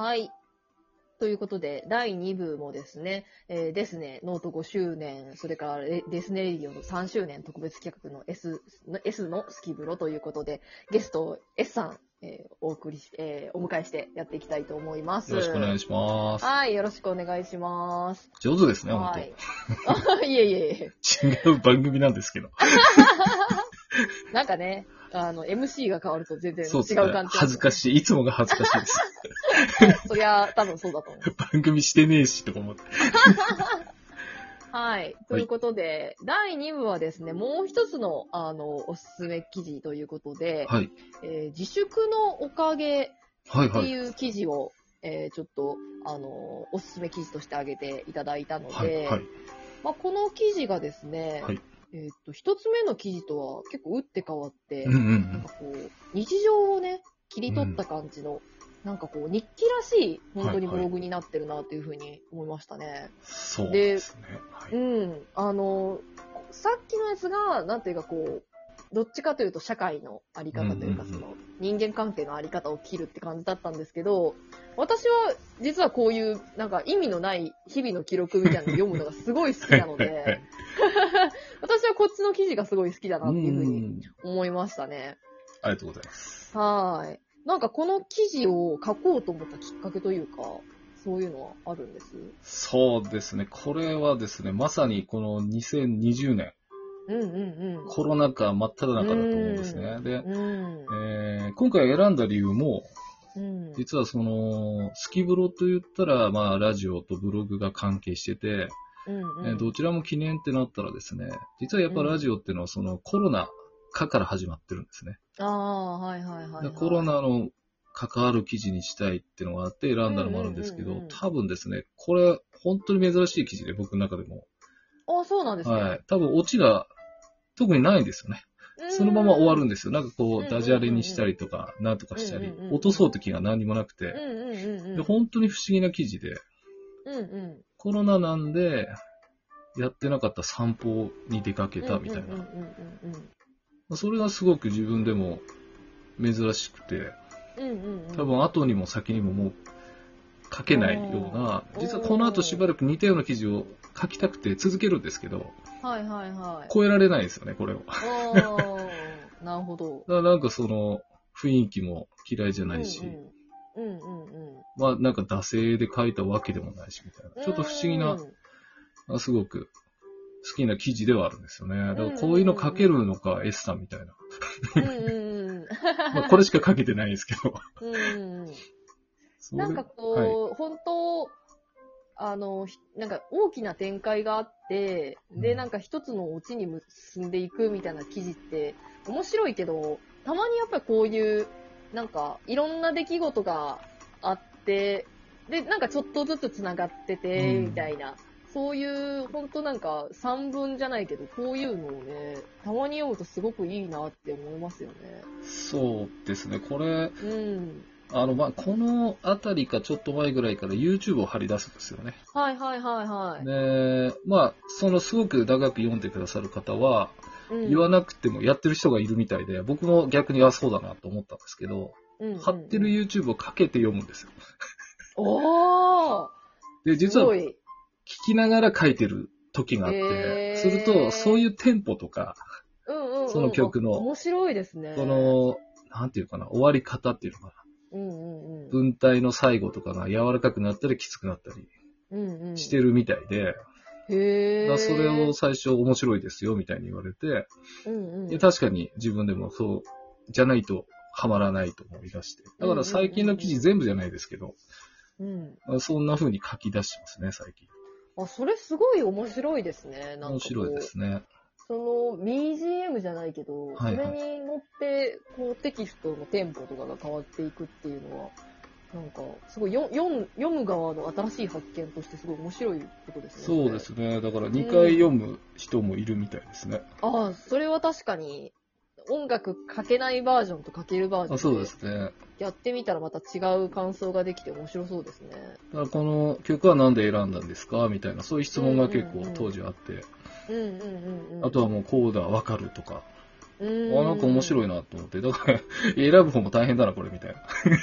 はい。ということで、第2部もですね、えーですね、ノート5周年、それからレデスネレディオの3周年特別企画の S の S のスキブロということで、ゲスト S さん、えーお送りし、えーお迎えしてやっていきたいと思います。よろしくお願いします。はい、よろしくお願いします。上手ですね、本はい。えいえいえ。当 違う番組なんですけど。なんかね、あの、MC が変わると全然違そううですね感。じ。恥ずかしい。いつもが恥ずかしいです。い。そりゃ、多分そうだと思う。番組してねえし、とか思って。はい。ということで、第2部はですね、もう一つの、あの、おすすめ記事ということで、はい。えー自粛のおかげってはいはい。いう記事を、えーちょっと、あの、おすすめ記事として挙げていただいたので、はい。はい。まあ、この記事がですね、はいえっと、一つ目の記事とは結構打って変わって、うんうんなんかこう、日常をね、切り取った感じの、なんかこう、日記らしい、本当にブログになってるなっていうふうに思いましたね。そうですね。はい。うん。あの、さっきのやつが、なんていうかこう、どっちかというと社会のあり方というか、うんうんうんその人間関係のあり方を切るって感じだったんですけど、私は実はこういうなんか意味のない日々の記録みたいなのを読むのがすごい好きなので、私はこっちの記事がすごい好きだなっていうふうにん思いましたね。ありがとうございます。はーい。なんかこの記事を書こうと思ったきっかけというか、そういうのはあるんです？そうですね。これはですね、まさにこの2020年、うんうんコロナ禍真っ只中だと思うんですね。で、うん。うん。えー今回選んだ理由も、うん。実はその、スキブロと言ったら、まあ、ラジオとブログが関係してて、うんえーどちらも記念ってなったらですね、実はやっぱラジオっていうのはそのコロナ禍から始まってるんですね。ああ、はいはいはい、はい。でコロナの関わる記事にしたいっていうのがあって選んだのもあるんですけどうんうんうんうん、多分ですね、これ本当に珍しい記事で僕の中でも。あそうなんですね。はい。多分オチが特にないんですよね。そのまま終わるんでですよ。なんかこう、ダジャレにしたりとか、なんとかしたり落とそうって気が何にもなくて。で本当に不思議な記事で。コロナなんで、やってなかった散歩に出かけたみたいな。それがすごく自分でも珍しくて。多分後にも先にももう書けないような、実はこの後しばらく似たような記事を書きたくて続けるんですけど、はいはいはい。超えられないですよね、これを。なるほど。らなんかその雰囲気も嫌いじゃないし、うんうんうんうん。まあなんか惰性で書いたわけでもないしみたいな。ちょっと不思議な、あすごく好きな記事ではあるんですよね。だからこういうの書けるのか、S さんみたいな。うんうんうん。まあこれしか書けてないんですけど。うんうんなんかこう、はい本当、あの、ひなんか大きな展開があって、で、うんなんか一つのオチに進んでいくみたいな記事って面白いけど、たまにやっぱりこういう、なんかいろんな出来事があって、で、なんかちょっとずつ繋がってて、うんみたいな。そういう、本当なんか散文じゃないけど、こういうのをね、たまに読むとすごくいいなって思いますよね。そうですね。これ、うん。あの、まあ、このあたりかちょっと前ぐらいから YouTube を貼り出すんですよね。はいはいはいはい。で、まあ、そのすごく長く読んでくださる方は、うん言わなくてもやってる人がいるみたいで、僕も逆にあ、そうだなと思ったんですけど、うんうん貼ってる YouTube をかけて読むんですよ。おー で、実は聞。きながら書いてる時があって、すると、そういうテンポとか、うんうん、うん。その曲のあ面白いですね。そ、の、なんていうかな、終わり方っていうのかな。うんうんうん。文体の最後とかが柔らかくなったりきつくなったり。してるみたいで、へーだそれを、最初面白いですよみたいに言われて、うんうん。で確かに自分でもそう、じゃないとハマらないと思い出して。だから最近の記事全部じゃないですけど、うん。そんな風に書き出してますね、最近。あ、それすごい面白いですね。なんか面白いですね。その BGM じゃないけど、はいはいそれに乗って、こうテキストのテンポとかが変わっていくっていうのは、なんか、すごいよ読む読む側の新しい発見としてすごい面白いことですね。そうですね。だから2回読む人もいるみたいですね。ああ、それは確かに、音楽かけないバージョンとかけるバージョンあそうですね。やってみたらまた違う感想ができて面白そうですね。だからこの曲は何で選んだんですか？みたいな、そういう質問が結構当時あって、うんうんうんうん。あとはもうこうだ、わかるとか、うんあ、なんか面白い。いなと思って。だから、選ぶ方も大変だな、これ、みたい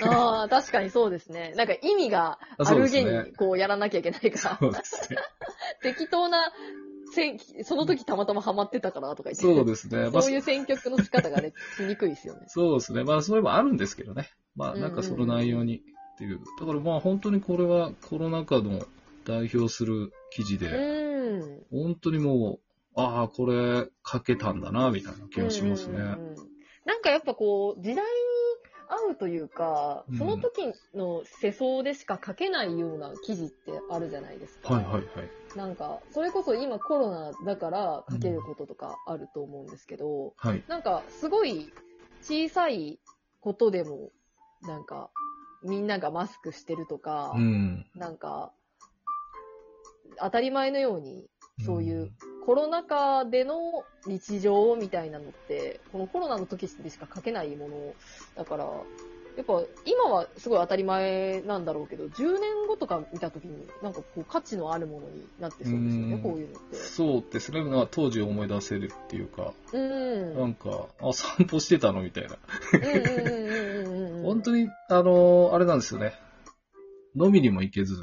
な。ああ、確かにそうですね。なんか意味があるげねにこうやらなきゃいけないから、ね。適当な選、その時たまたまハマってたからとか言って。そうですね。まあそういう選曲の仕方がね、しにくいですよね。そうですね。まあ、それもあるんですけどね。まあ、なんかその内容にっていう。だからまあ、本当にこれはコロナ禍の代表する記事うで、ん。本当にもう、ああ、これ書けたんだな、みたいな気がしますね。うんうんうんなんかやっぱこう、時代に合うというか、うんその時の世相でしか書けないような記事ってあるじゃないですか。はいはいはい。なんか、それこそ今コロナだから書けることとかあると思うんですけど、はい。なんかすごい小さいことでも、なんか、みんながマスクしてるとか、うん。なんか、当たり前のように、そういうコロナ禍での日常みたいなのって、このコロナの時でしか書けないものだから、やっぱ今はすごい当たり前なんだろうけど、10年後とか見た時に、なんかこう価値のあるものになってそうですよね、うんこういうのって。そうですね。まあ当時を思い出せるっていうか、うん。なんか、あ、散歩してたのみたいな。本当に、あのーあれなんですよね。飲みにも行けず、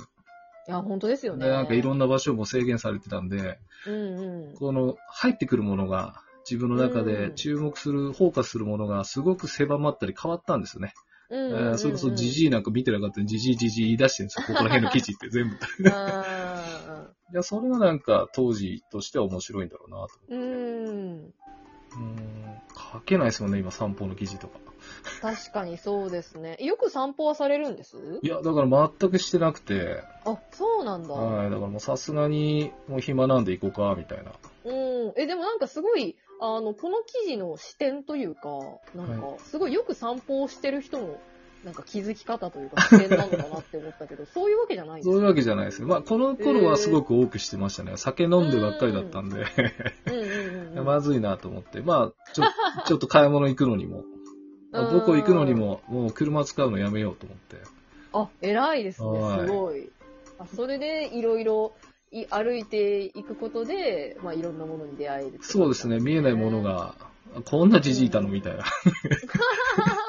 いや、本当ですよね。で、なんかいろんな場所も制限されてたんで、うんうん。この入ってくるものが、自分の中で注目する、フォーカスするものがすごく狭まったり変わったんですよね。うんうんうんうんえーそれこそジジイなんか見てなかったらジジイジジイ言い出してるんですよ。ここら辺の記事って全部。いあや、それがなんか当時としては面白いんだろうなと。ーうん。うーん、書けないですもんね、今散歩の記事とか。確かにそうですね。よく散歩はされるんです？いや、だから全くしてなくて、あ、そうなんだ。はい、だからもうさすがにもう暇なんで行こうか、みたいな。うん。え、でもなんかすごい、あの、この記事の視点というか、なんか、すごいよく散歩をしてる人の、なんか気づき方というか 視点なのかなって思ったけど、そういうわけじゃないんですそういうわけじゃないですよ。まあ、この頃はすごく多くしてましたね。酒飲んでばっかりだったんで、うんうんうんうん。まずいなと思って。まあ、ちょ、ちょっと買い物行くのにも、あどこ行くのにも、もう車使うのやめようと思って。あ、偉いですね。はいすごい。あそれでいろいろい歩いていくことで、まあいろんなものに出会えるってことそうですね、見えないもの。が、こんなじじいいたの？みたいな。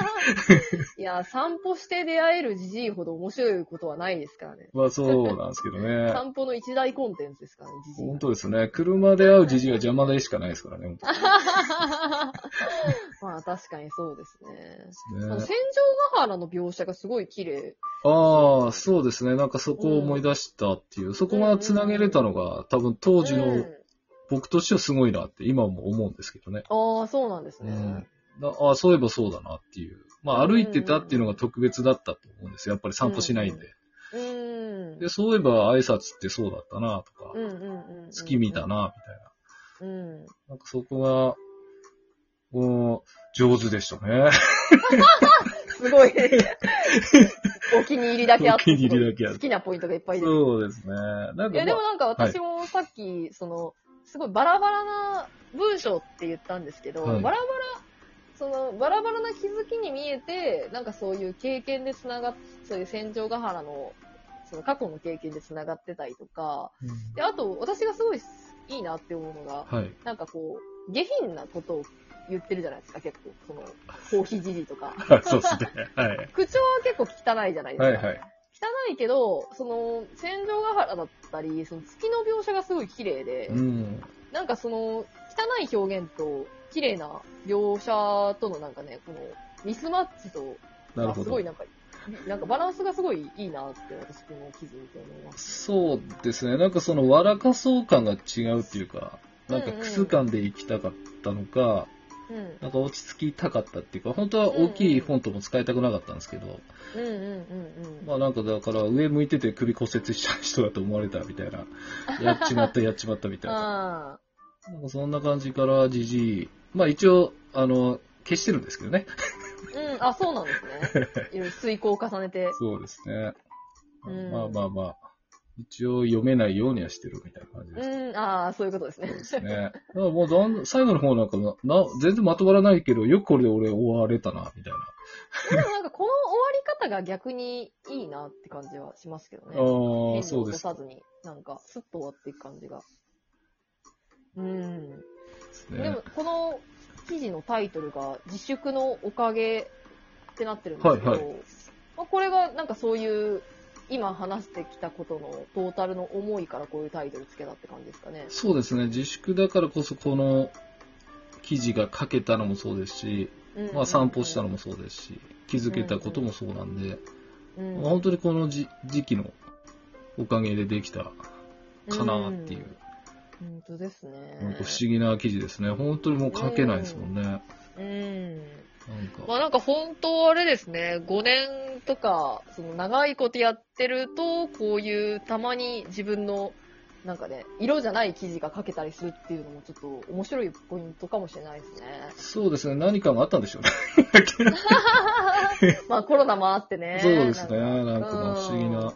いや、散歩して出会えるじじいほど面白いことはないですからね。まあそうなんですけどね。散歩の一大コンテンツですからね、じじい。本当ですね。車で会うじじいは邪魔でしかないですからね。本 まあ確かにそうですね。ねあの戦場ヶ原の描写がすごい綺麗。ああ、そうですね。なんかそこを思い出したっていう、そこが繋げれたのが、多分当時のうん僕としてはすごいなって今も思うんですけどね。ああ、そうなんですね。うんだああ、そういえばそうだなっていう。まあ歩いてたっていうのが特別だったと思うんですよ。やっぱり散歩しないんで。うん。で、そういえば挨拶ってそうだったなとか。月見たな、みたいな。うん。なんかそこが、もう、上手でしたね。すごい。お気に入りだけあって。お気に入りだけある好きなポイントがいっぱい出てそうですね。なんか、いや、でもまなんか私もさっき、その、すごいバラバラな文章って言ったんですけど、はいバラバラ、その、バラバラな気づきに見えて、なんかそういう経験でつながっ、そういう戦場ヶ原の、その過去の経験でつながってたりとか、うんで、あと、私がすごいいいなって思うのが、はい。なんかこう、下品なことを言ってるじゃないですか、結構。その、コーヒーじじとか。そうですね。はい。口調は結構汚いじゃないですか。はいはい。汚いけど、その、戦場ヶ原だったり、その月の描写がすごい綺麗で、うん。なんかその、汚い表現と、綺麗な描写とのなんかね、この、ミスマッチと、なるほどすごい。なんか、なんかバランスがすごいいいなって私この記事見て思います。そうですね。なんかその笑かそう感が違うっていうか、なんかクス感で行きたかったのか、うん。なんか落ち着きたかったっていうか、本当は大きいフォントも使いたくなかったんですけど、うんうんうんうん。まあなんかだから上向いてて首骨折した人だと思われたみたいな、やっちまったやっちまったみたいな。あなんかそんな感じからじじい、まあ一応、あの、消してるんですけどね。あ。うん、あ、そうなんですね。いろいろ遂行を重ねて。そうですね。うんまあまあまあ、一応読めないようにはしてるみたいな感じです。うん、ああ、そういうことですね。そうですね。だからもうだん最後の方なんかな、な全然まとまらないけど、よくこれで俺終われたな、みたいな。でもなんかこの終わり方が逆にいいなって感じはしますけどね。ああ、変に落そうですとさずに、なんか、スッと終わっていく感じが。うん。ね。でも、この記事のタイトルが自粛のおかげってなってるんですけど、はいはい。まあ、これがなんかそういう、今話してきたことのトータルの思いからこういうタイトルつけたって感じですかね。そうですね。自粛だからこそこの記事が書けたのもそうですし、まあ散歩したのもそうですし、気づけたこともそうなんで、うん、まあ本当にこのじ時期のおかげでできたかなっていう、本当ですね。なんか不思議な記事ですね。本当にもう書けないですもんね。うん。なんか。まあなんか本当あれですね、5年とか、その長いことやってると、こういうたまに自分の、なんかね、色じゃない記事が書けたりするっていうのもちょっと面白いポイントかもしれないですね。そうですね。何かがあったんでしょうね。まあコロナもあってね。そうですね。なんか不思議な。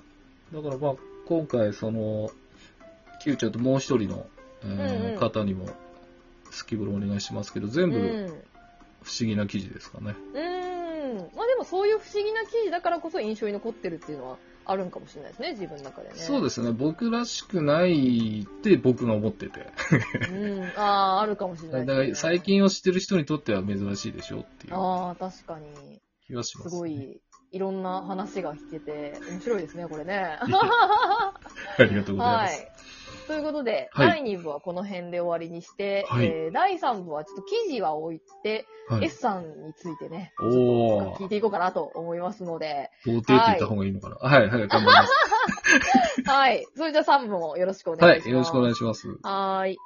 だからまあ今回その、キューちゃんともう一人の、えーうんうん方にも、スキブロお願いしますけど、全部うん。不思議な記事ですかね。うん。まあでもそういう不思議な記事だからこそ印象に残ってるっていうのはあるんかもしれないですね、自分の中でね。そうですね。僕らしくないって僕が思ってて。うん。ああ、あるかもしれないだから最。近を知ってる人にとっては珍しいでしょっていうああ、確かに。気がしますす、ごい、いろんな話が聞けて、面白いですね、これね。ありがとうございます。はい。ということで、はい第2部はこの辺で終わりにして、はいえー第3部はちょっと記事は置いて、はい。S さんについてね、おー、聞いていこうかなと思いますので、童貞って言った方がいいのかな？はい、はい、頑張ります。はい。それじゃあ3部もよろしくお願いします。はい、よろしくお願いします。はーい。